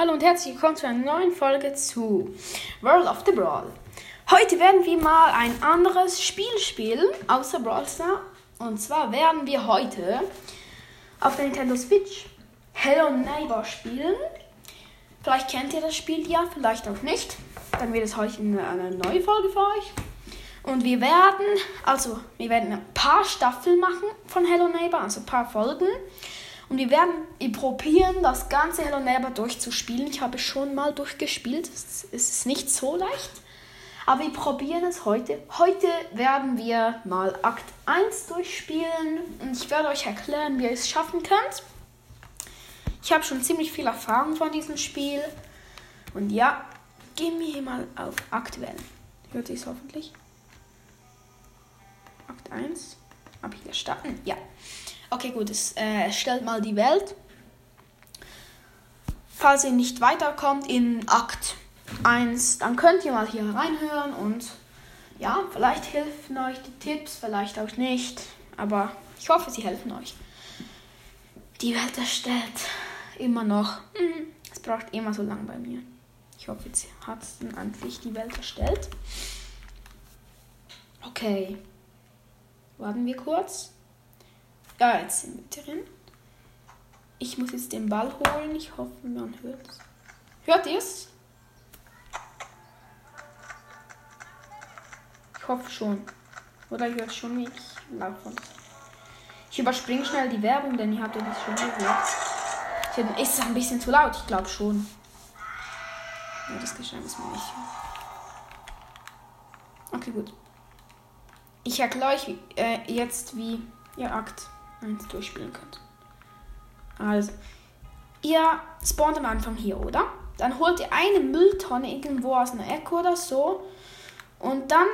Hallo und herzlich willkommen zu einer neuen Folge zu World of the Brawl. Heute werden wir mal ein anderes Spiel spielen, außer Brawl Star. Und zwar werden wir heute auf der Nintendo Switch Hello Neighbor spielen. Vielleicht kennt ihr das Spiel ja, vielleicht auch nicht. Dann wird es heute eine, neue Folge für euch. Und wir werden, also, wir werden ein paar Staffeln machen von Hello Neighbor, also ein paar Folgen. Und wir werden probieren, das ganze Hello Neighbor durchzuspielen. Ich habe schon mal durchgespielt. Es ist nicht so leicht. Aber wir probieren es heute. Heute werden wir mal Akt 1 durchspielen. Und ich werde euch erklären, wie ihr es schaffen könnt. Ich habe schon ziemlich viel Erfahrung von diesem Spiel. Und ja, gehen wir hier mal auf aktuell. Hört ihr es hoffentlich? Akt 1. Ab hier starten. Ja. Okay, gut, es äh, stellt mal die Welt. Falls ihr nicht weiterkommt in Akt 1, dann könnt ihr mal hier reinhören und ja, vielleicht helfen euch die Tipps, vielleicht auch nicht. Aber ich hoffe, sie helfen euch. Die Welt erstellt immer noch. Hm, es braucht immer so lange bei mir. Ich hoffe, jetzt hat es dann endlich die Welt erstellt. Okay. Warten wir kurz. Ja, jetzt sind wir drin. Ich muss jetzt den Ball holen. Ich hoffe, man hört es. Hört ihr es? Ich hoffe schon. Oder ihr hört schon, wie ich. Ich überspringe schnell die Werbung, denn ihr habt ja das schon gehört. Ist es ein bisschen zu laut? Ich glaube schon. Ja, das Geschenk ist mir nicht. Okay, gut. Ich erkläre euch äh, jetzt, wie ihr Akt 1 durchspielen könnt. Also, ihr spawnt am Anfang hier, oder? Dann holt ihr eine Mülltonne irgendwo aus einer Ecke oder so. Und dann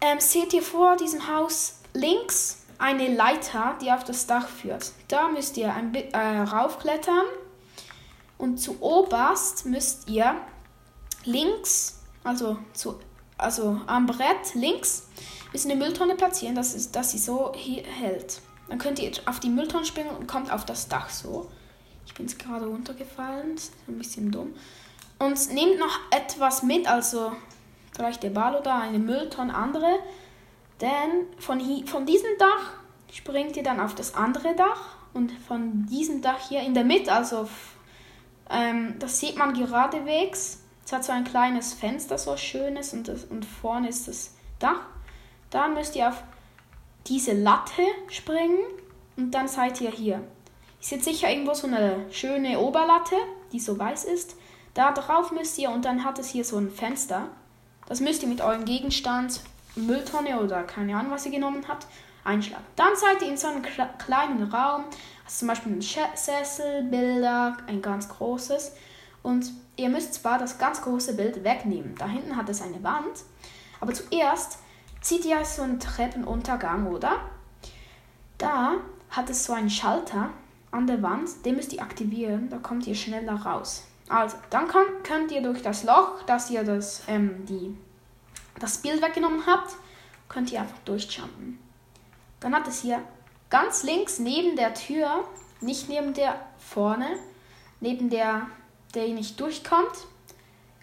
ähm, seht ihr vor diesem Haus links eine Leiter, die auf das Dach führt. Da müsst ihr ein äh, raufklettern. Und zu oberst müsst ihr links, also, zu, also am Brett links, müsst ihr eine Mülltonne platzieren, dass, dass sie so hält. Dann könnt ihr auf die Mülltonne springen und kommt auf das Dach so. Ich bin jetzt gerade runtergefallen, ist ein bisschen dumm. Und nehmt noch etwas mit, also vielleicht der Ball oder eine Mülltonne, andere. Denn von, von diesem Dach springt ihr dann auf das andere Dach und von diesem Dach hier in der Mitte, also ähm, das sieht man geradewegs. Es hat so ein kleines Fenster, so schönes und, das, und vorne ist das Dach. Da müsst ihr auf diese Latte springen und dann seid ihr hier. Ihr seht sicher irgendwo so eine schöne Oberlatte, die so weiß ist. Da drauf müsst ihr und dann hat es hier so ein Fenster. Das müsst ihr mit eurem Gegenstand, Mülltonne oder keine Ahnung, was ihr genommen habt, einschlagen. Dann seid ihr in so einem kleinen Raum, also zum Beispiel ein Sessel, Bilder, ein ganz großes. Und ihr müsst zwar das ganz große Bild wegnehmen. Da hinten hat es eine Wand. Aber zuerst Seht ihr so einen Treppenuntergang, oder? Da hat es so einen Schalter an der Wand, den müsst ihr aktivieren, da kommt ihr schneller raus. Also, dann könnt, könnt ihr durch das Loch, das ihr das, ähm, die, das Bild weggenommen habt, könnt ihr einfach durchjumpen. Dann hat es hier ganz links neben der Tür, nicht neben der vorne, neben der, der nicht durchkommt,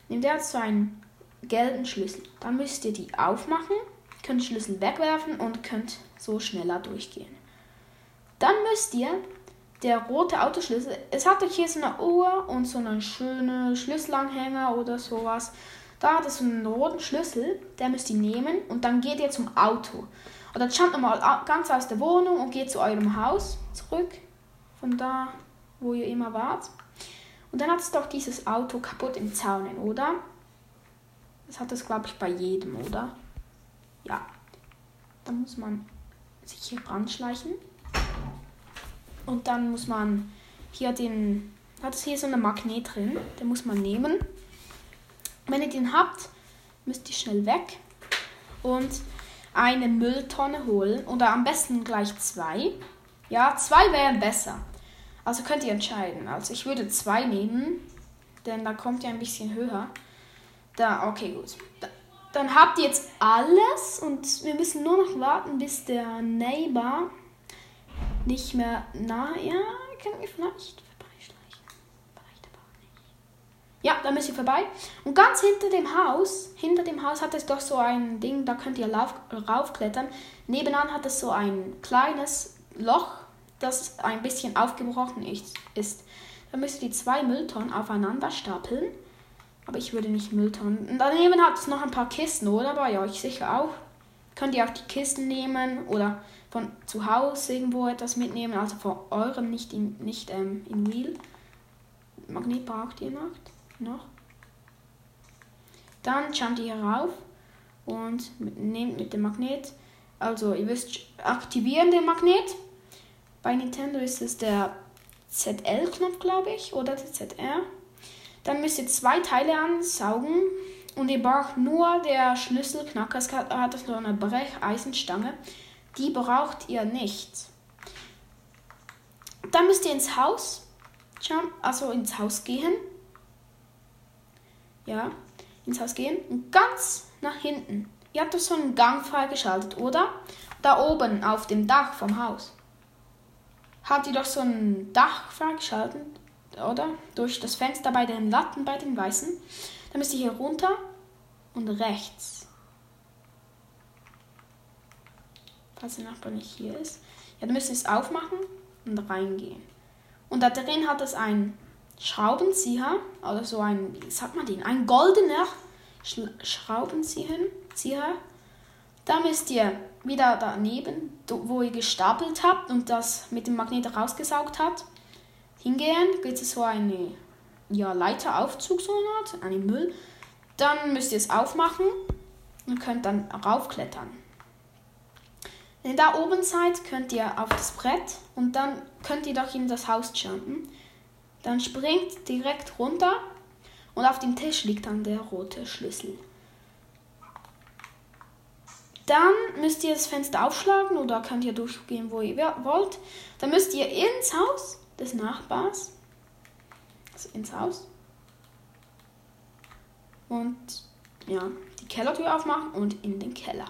neben der hat so einen gelben Schlüssel. Dann müsst ihr die aufmachen könnt Schlüssel wegwerfen und könnt so schneller durchgehen. Dann müsst ihr der rote Autoschlüssel, es hat euch hier so eine Uhr und so einen schönen Schlüsselanhänger oder sowas. Da hat es so einen roten Schlüssel, der müsst ihr nehmen und dann geht ihr zum Auto. Und dann jumpt mal ganz aus der Wohnung und geht zu eurem Haus zurück, von da, wo ihr immer wart. Und dann hat es doch dieses Auto kaputt im Zaun, oder? Das hat es, glaube ich, bei jedem, oder? Ja. Dann muss man sich hier ranschleichen. Und dann muss man hier den. Hat es hier so eine Magnet drin. Den muss man nehmen. Wenn ihr den habt, müsst ihr schnell weg und eine Mülltonne holen. Oder am besten gleich zwei. Ja, zwei wären besser. Also könnt ihr entscheiden. Also ich würde zwei nehmen, denn da kommt ihr ein bisschen höher. Da, okay, gut. Da, dann habt ihr jetzt alles und wir müssen nur noch warten, bis der Neighbor nicht mehr nah. Ja, können wir vielleicht vorbeischleichen. Vielleicht aber auch nicht. Ja, da müsst ihr vorbei. Und ganz hinter dem Haus, hinter dem Haus hat es doch so ein Ding, da könnt ihr lauf, raufklettern. Nebenan hat es so ein kleines Loch, das ein bisschen aufgebrochen ist. Da müsst ihr die zwei Mülltonnen aufeinander stapeln. Aber ich würde nicht Mülltonnen. Daneben hat es noch ein paar Kisten, oder? Bei euch sicher auch. Könnt ihr auch die Kisten nehmen oder von zu Hause irgendwo etwas mitnehmen. Also von eurem, nicht in, nicht, ähm, in Wheel. Magnet braucht ihr noch noch. Dann jumpt ihr rauf und nehmt mit dem Magnet, also ihr wisst, aktivieren den Magnet. Bei Nintendo ist es der ZL-Knopf, glaube ich, oder der ZR. Dann müsst ihr zwei Teile ansaugen und ihr braucht nur der Schlüsselknacker. Es hat so eine Brecheisenstange. Die braucht ihr nicht. Dann müsst ihr ins Haus, also ins Haus gehen ja, ins Haus gehen und ganz nach hinten. Ihr habt doch so einen Gang freigeschaltet, oder? Da oben auf dem Dach vom Haus. Habt ihr doch so ein Dach freigeschaltet, oder? Durch das Fenster bei den Latten, bei den Weißen. Dann müsst ihr hier runter und rechts. Falls der Nachbar nicht hier ist. Ja, dann müsst ihr es aufmachen und reingehen. Und da drin hat es ein Schraubenzieher oder so ein, wie sagt man den, ein goldener Schraubenzieher. Da müsst ihr wieder daneben, wo ihr gestapelt habt und das mit dem Magnet rausgesaugt habt, hingehen. Gibt es so eine ja, Leiteraufzug, so eine Art, einen Müll. Dann müsst ihr es aufmachen und könnt dann raufklettern. Wenn ihr da oben seid, könnt ihr auf das Brett und dann könnt ihr doch in das Haus jumpen. Dann springt direkt runter und auf dem Tisch liegt dann der rote Schlüssel. Dann müsst ihr das Fenster aufschlagen oder könnt ihr durchgehen, wo ihr wollt. Dann müsst ihr ins Haus des Nachbars, also ins Haus, und ja, die Kellertür aufmachen und in den Keller.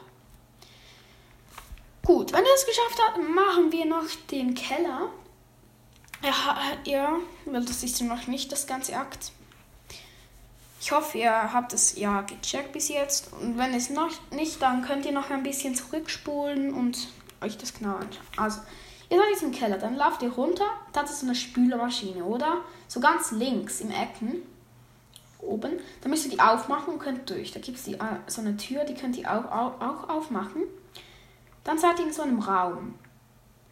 Gut, wenn ihr es geschafft habt, machen wir noch den Keller. Ja, ja, weil das ist noch nicht das ganze Akt. Ich hoffe, ihr habt es ja gecheckt bis jetzt. Und wenn es noch nicht, dann könnt ihr noch ein bisschen zurückspulen und euch das genau anschauen. Also, ihr seid jetzt im Keller, dann lauft ihr runter. Da es so eine Spülermaschine, oder? So ganz links im Ecken. Oben. Dann müsst ihr die aufmachen und könnt durch. Da gibt es äh, so eine Tür, die könnt ihr auch, auch, auch aufmachen. Dann seid ihr in so einem Raum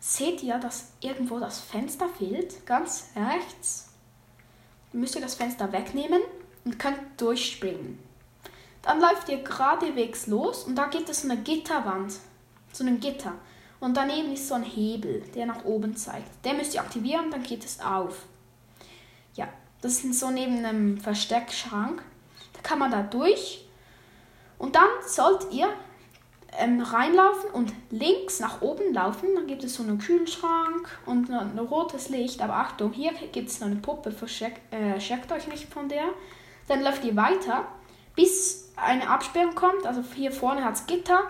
seht ihr, dass irgendwo das Fenster fehlt, ganz rechts. Dann müsst ihr das Fenster wegnehmen und könnt durchspringen. Dann läuft ihr geradewegs los und da gibt es eine Gitterwand, so ein Gitter. Und daneben ist so ein Hebel, der nach oben zeigt. Den müsst ihr aktivieren, dann geht es auf. Ja, das ist so neben einem Versteckschrank. Da kann man da durch. Und dann sollt ihr ähm, reinlaufen und links nach oben laufen. Dann gibt es so einen Kühlschrank und ein rotes Licht. Aber Achtung, hier gibt es noch eine Puppe, verschreckt äh, euch nicht von der. Dann läuft ihr weiter, bis eine Absperrung kommt. Also hier vorne hat es Gitter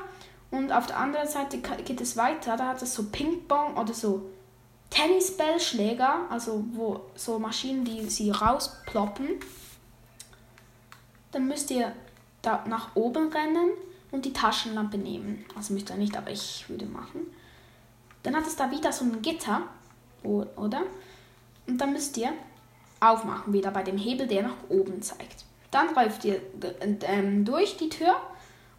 und auf der anderen Seite geht es weiter. Da hat es so Ping-Pong oder so Tennisballschläger, also wo so Maschinen, die sie rausploppen. Dann müsst ihr da nach oben rennen und die Taschenlampe nehmen. Also müsst ihr nicht, aber ich würde machen. Dann hat es da wieder so ein Gitter, oder? Und dann müsst ihr aufmachen, wieder bei dem Hebel, der nach oben zeigt. Dann läuft ihr ähm, durch die Tür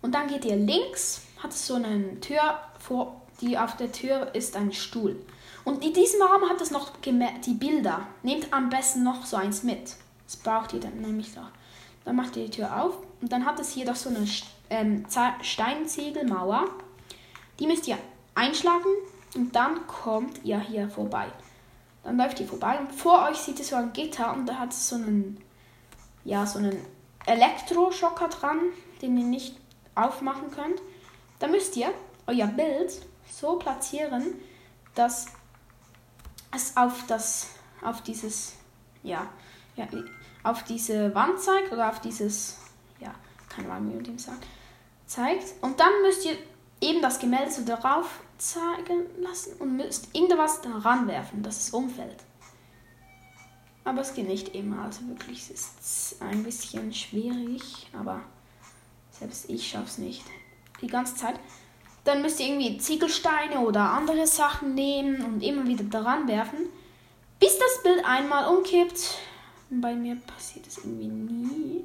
und dann geht ihr links, hat es so eine Tür vor, die auf der Tür ist ein Stuhl. Und in diesem Raum hat es noch die Bilder. Nehmt am besten noch so eins mit. Das braucht ihr dann nämlich noch. Dann macht ihr die Tür auf und dann hat es hier doch so eine ähm, Steinziegelmauer. Die müsst ihr einschlagen und dann kommt ihr hier vorbei. Dann läuft ihr vorbei und vor euch sieht ihr so ein Gitter und da hat es so einen, ja, so einen Elektroschocker dran, den ihr nicht aufmachen könnt. Da müsst ihr euer Bild so platzieren, dass es auf das, auf dieses, ja, ja auf diese Wand zeigt oder auf dieses, ja, keine Ahnung, wie man dem sagt zeigt. Und dann müsst ihr eben das Gemälde so darauf zeigen lassen und müsst irgendwas daran werfen, dass es umfällt. Aber es geht nicht immer. Also wirklich, es ist ein bisschen schwierig. Aber selbst ich schaff's nicht. Die ganze Zeit. Dann müsst ihr irgendwie Ziegelsteine oder andere Sachen nehmen und immer wieder daran werfen. Bis das Bild einmal umkippt. Bei mir passiert es irgendwie nie.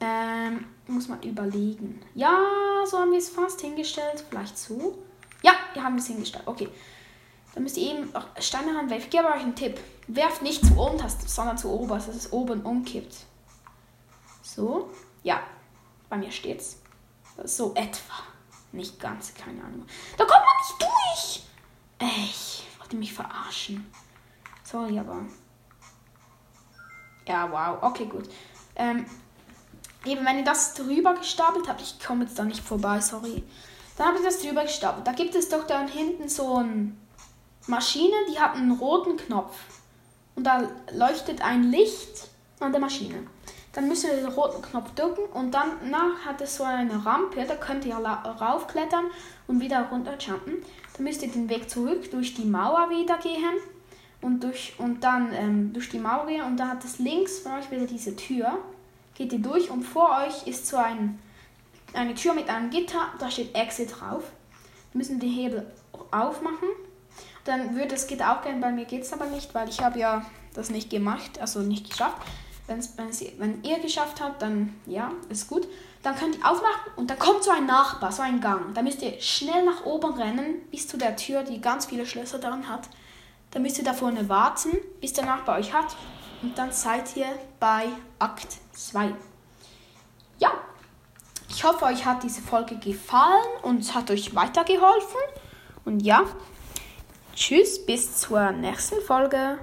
Ähm, muss man überlegen. Ja, so haben wir es fast hingestellt. Vielleicht so. Ja, wir haben es hingestellt. Okay. Dann müsst ihr eben Steine ranwerfen. Ich gebe euch einen Tipp. Werft nicht zu oben, sondern zu oben, dass es oben umkippt. So. Ja. Bei mir steht's. So etwa. Nicht ganz, keine Ahnung. Da kommt man nicht durch! Ey, wollte mich verarschen. Sorry, aber. Ja, wow. Okay, gut. Ähm, eben, wenn ihr das drüber gestapelt habt, ich komme jetzt da nicht vorbei, sorry. Dann habe ich das drüber gestapelt. Da gibt es doch da hinten so eine Maschine, die hat einen roten Knopf. Und da leuchtet ein Licht an der Maschine. Dann müsst ihr den roten Knopf drücken und dann nach hat es so eine Rampe, da könnt ihr raufklettern und wieder runterjumpen. Dann müsst ihr den Weg zurück durch die Mauer wieder gehen und, durch, und dann ähm, durch die Mauer gehen und da hat es links von euch wieder diese Tür. Geht ihr durch und vor euch ist so ein, eine Tür mit einem Gitter, da steht Exit drauf. Müssen den Hebel aufmachen. Dann würde es Gitter auch gehen, bei mir geht es aber nicht, weil ich habe ja das nicht gemacht, also nicht geschafft. Wenn's, wenn's, wenn ihr geschafft habt, dann ja, ist gut. Dann könnt ihr aufmachen und dann kommt so ein Nachbar, so ein Gang. Da müsst ihr schnell nach oben rennen, bis zu der Tür, die ganz viele Schlösser darin hat. Dann müsst ihr da vorne warten, bis der Nachbar euch hat. Und dann seid ihr bei Akt 2. Ja, ich hoffe, euch hat diese Folge gefallen und es hat euch weitergeholfen. Und ja, tschüss, bis zur nächsten Folge.